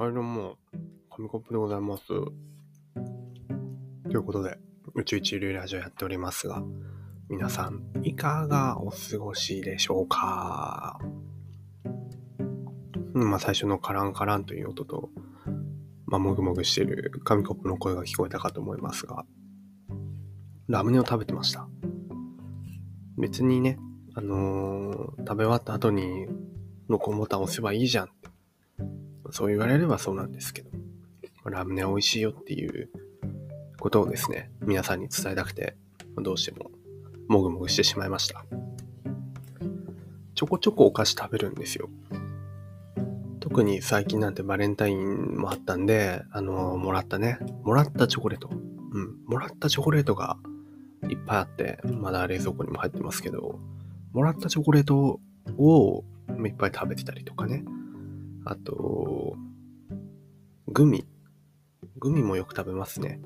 はい、どうも、紙コップでございます。ということで、宇宙一流ラジオやっておりますが、皆さん、いかがお過ごしでしょうか？まあ、最初のカランカランという音と、まあ、もぐもぐしてる紙コップの声が聞こえたかと思いますが、ラムネを食べてました。別にね、あのー食べ終わった後に録音ボタン押せばいいじゃんってそう言われればそうなんですけど、ラムネ美味しいよっていうことをですね、皆さんに伝えたくて、どうしてももぐもぐしてしまいました。ちょこちょこお菓子食べるんですよ。特に最近なんてバレンタインもあったんで、あのもらったね、もらったチョコレート。うん、もらったチョコレートがいっぱいあって、まだ冷蔵庫にも入ってますけど、もらったチョコレートをいっぱい食べてたりとかね。あと、グミ。グミもよく食べますね。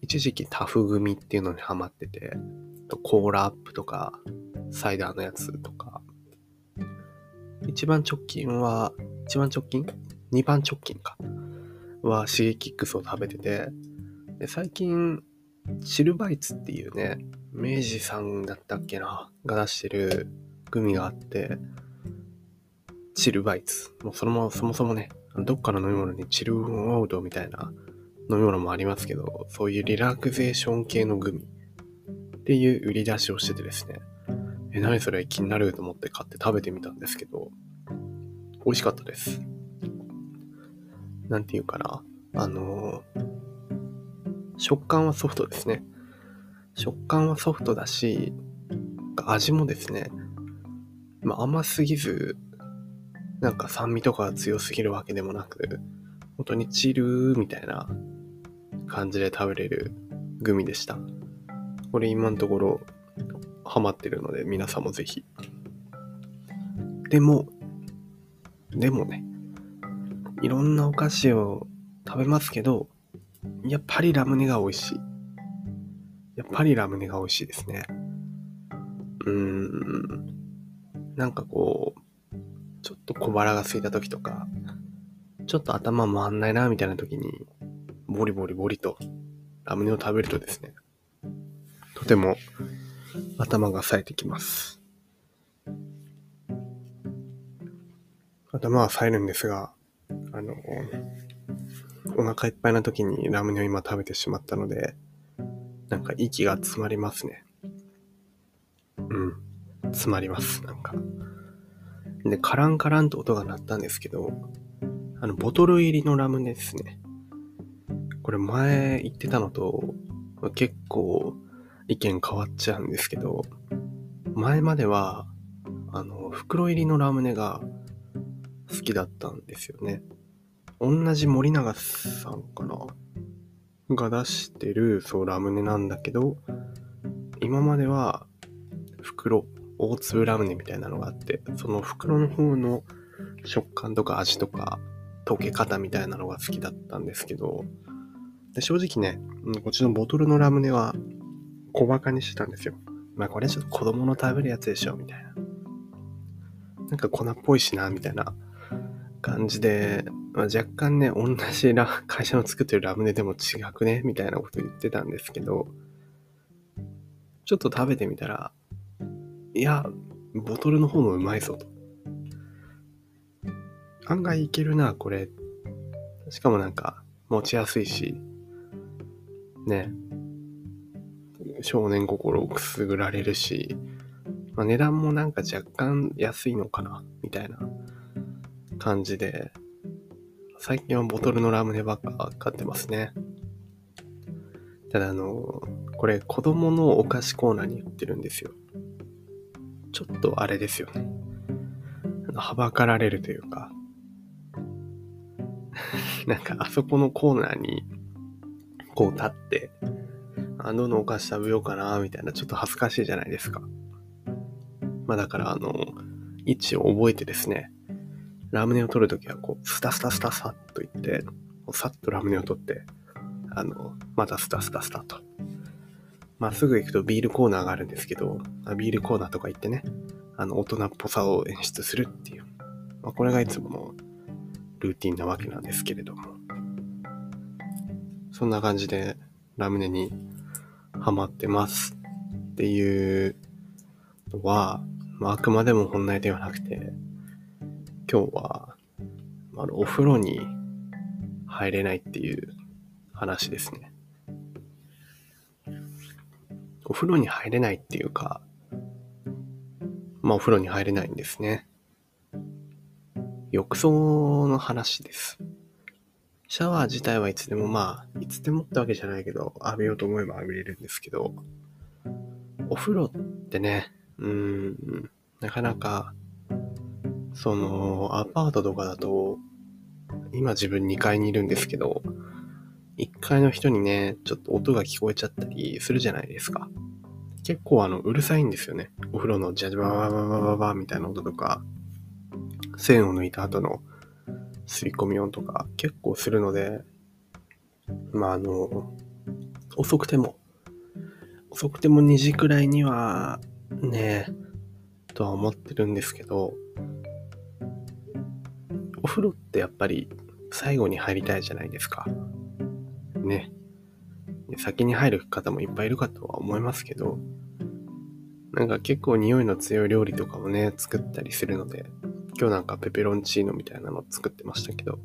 一時期タフグミっていうのにハマってて、コーラアップとか、サイダーのやつとか。一番直近は、一番直近？二番直近か。はシゲキックスを食べてて、で最近、シルバイツっていうね、明治さんだったっけな、が出してるグミがあって、チルバイツ。もうそのまま、そもそもね、どっかの飲み物にチルワウドみたいな飲み物もありますけど、そういうリラクゼーション系のグミっていう売り出しをしててですね、え、何それ気になると思って買って食べてみたんですけど、美味しかったです。なんていうかな、あのー食感はソフトですね。食感はソフトだし、味もですね、まあ、甘すぎず、なんか酸味とかが強すぎるわけでもなく、本当にチルーみたいな感じで食べれるグミでした。これ今のところハマってるので皆さんもぜひ。でも、でもね、いろんなお菓子を食べますけど、やっぱりラムネが美味しい。やっぱりラムネが美味しいですね。うーん。なんかこう、ちょっと小腹が空いた時とか、ちょっと頭回んないなみたいな時に、ボリボリボリとラムネを食べるとですね、とても頭が冴えてきます。頭は冴えるんですが、あの、お腹いっぱいな時にラムネを今食べてしまったので、なんか息が詰まりますね。うん。詰まります、なんか。で、カランカランと音が鳴ったんですけど、あの、ボトル入りのラムネですね。これ前言ってたのと結構意見変わっちゃうんですけど、前までは、あの、袋入りのラムネが好きだったんですよね。同じ森永さんかな？が出してる、そう、ラムネなんだけど、今までは、袋、大粒ラムネみたいなのがあって、その袋の方の食感とか味とか、溶け方みたいなのが好きだったんですけど、で正直ね、こっちのボトルのラムネは小馬鹿にしてたんですよ。まあこれはちょっと子供の食べるやつでしょ、みたいな。なんか粉っぽいしな、みたいな感じで、まあ、若干ね、同じラ会社の作ってるラムネでも違くね、みたいなこと言ってたんですけど、ちょっと食べてみたら、いや、ボトルの方もうまいぞと。案外いけるな、これ。しかもなんか、持ちやすいし、ね、少年心をくすぐられるし、まあ、値段もなんか若干安いのかな、みたいな感じで、最近はボトルのラムネばっか買ってますね。ただあの、これ子供のお菓子コーナーに売ってるんですよ。ちょっとあれですよね。はばかられるというか、なんかあそこのコーナーにこう立って、あ、どのお菓子食べようかな、みたいな、ちょっと恥ずかしいじゃないですか。まあだからあの、位置を覚えてですね、ラムネを取るときはこう、スタスタスタスタと言って、こうさっとラムネを取って、あの、またスタスタスタと。まあすぐ行くとビールコーナーがあるんですけど、ビールコーナーとか行ってね、あの、大人っぽさを演出するっていう。まあこれがいつものルーティンなわけなんですけれども。そんな感じでラムネにハマってますっていうのは、まあ、あくまでも本題ではなくて、今日は、あ、お風呂に入れないっていう話ですね。お風呂に入れないっていうか、まあお風呂に入れないんですね。浴槽の話です。シャワー自体はいつでもまあ、いつでもってわけじゃないけど、浴びようと思えば浴びれるんですけど、お風呂ってね、うん、なかなか、その、アパートとかだと、今自分2階にいるんですけど、1階の人にね、ちょっと音が聞こえちゃったりするじゃないですか。結構あの、うるさいんですよね。お風呂のジャジャババババババみたいな音とか、線を抜いた後の吸い込み音とか結構するので、まああの、遅くても、遅くても2時くらいには、ね、とは思ってるんですけど、お風呂ってやっぱり最後に入りたいじゃないですか。ね。先に入る方もいっぱいいるかとは思いますけど、なんか結構匂いの強い料理とかもね、作ったりするので、今日なんかペペロンチーノみたいなの作ってましたけど、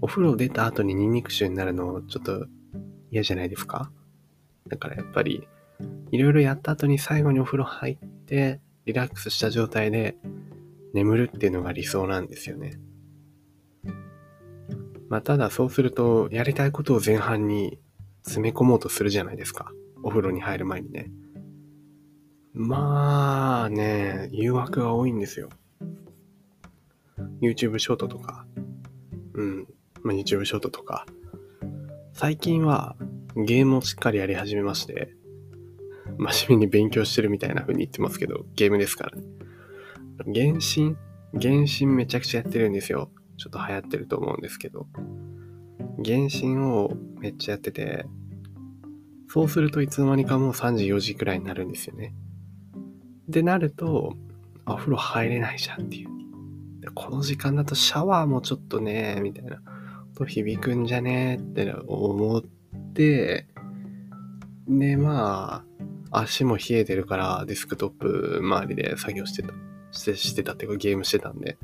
お風呂出た後にニンニク臭になるのちょっと嫌じゃないですか？だからやっぱり、いろいろやった後に最後にお風呂入って、リラックスした状態で眠るっていうのが理想なんですよね。まあ、ただそうすると、やりたいことを前半に詰め込もうとするじゃないですか。お風呂に入る前にね。まあね、誘惑が多いんですよ。YouTube ショートとか、うん、まあ、YouTube ショートとか。最近はゲームをしっかりやり始めまして、真面目に勉強してるみたいな風に言ってますけど、ゲームですからね。原神？原神めちゃくちゃやってるんですよ。ちょっと流行ってると思うんですけど、原神をめっちゃやってて、そうするといつの間にかもう3時4時くらいになるんですよね。でなると、お風呂入れないじゃんっていう。この時間だとシャワーもちょっとね、みたいな、と響くんじゃね？って思って、で、まあ、足も冷えてるからデスクトップ周りで作業してた、してしてたっていうかゲームしてたんで、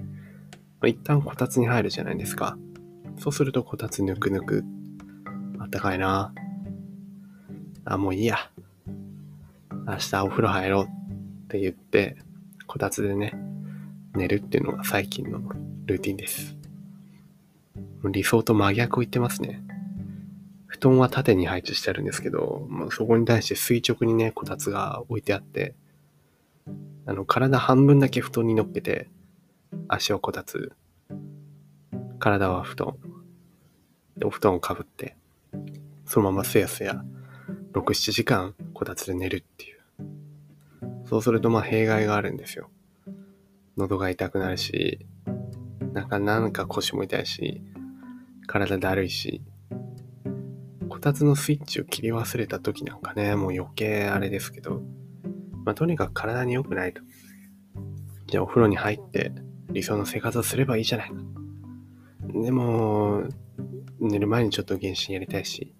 一旦こたつに入るじゃないですか。そうするとこたつぬくぬく。あったかいな。あ、もういいや。明日お風呂入ろうって言って、こたつでね、寝るっていうのが最近のルーティンです。理想と真逆を言ってますね。布団は縦に配置してあるんですけど、まあ、そこに対して垂直にね、こたつが置いてあって、あの、体半分だけ布団に乗っけて、足をこたつ、体は布団。で、お布団をかぶって、そのまますやすや、6、7時間こたつで寝るっていう。そうするとまあ弊害があるんですよ。喉が痛くなるし、なんかなんか腰も痛いし、体だるいし、こたつのスイッチを切り忘れた時なんかね、もう余計あれですけど、まあとにかく体に良くないと。じゃあお風呂に入って、理想の生活をすればいいじゃない。でも、寝る前にちょっと原神やりたいし、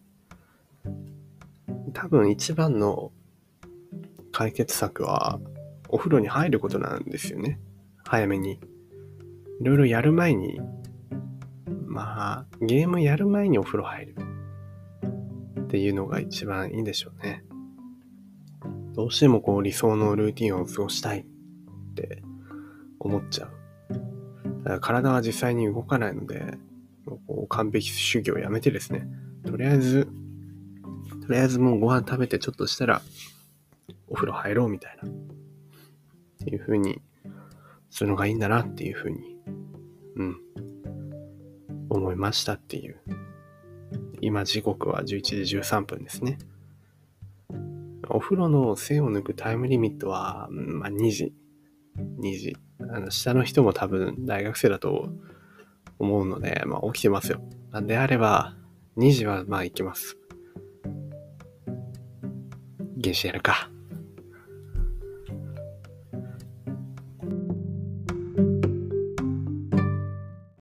多分一番の解決策は、お風呂に入ることなんですよね。早めに。いろいろやる前に、まあ、ゲームやる前にお風呂入る。っていうのが一番いいんでしょうね。どうしてもこう理想のルーティンを過ごしたいって思っちゃう。体は実際に動かないので、もう完璧主義をやめてですね、とりあえず、とりあえずもうご飯食べてちょっとしたら、お風呂入ろうみたいな、っていう風にするのがいいんだなっていう風に、うん、思いましたっていう。今時刻は11時13分ですね。お風呂の背を抜くタイムリミットは、まあ、2時。2時。あの、下の人も多分大学生だと思うので、まあ起きてますよ。なんであれば、2時はまあ行きます。原始やるか。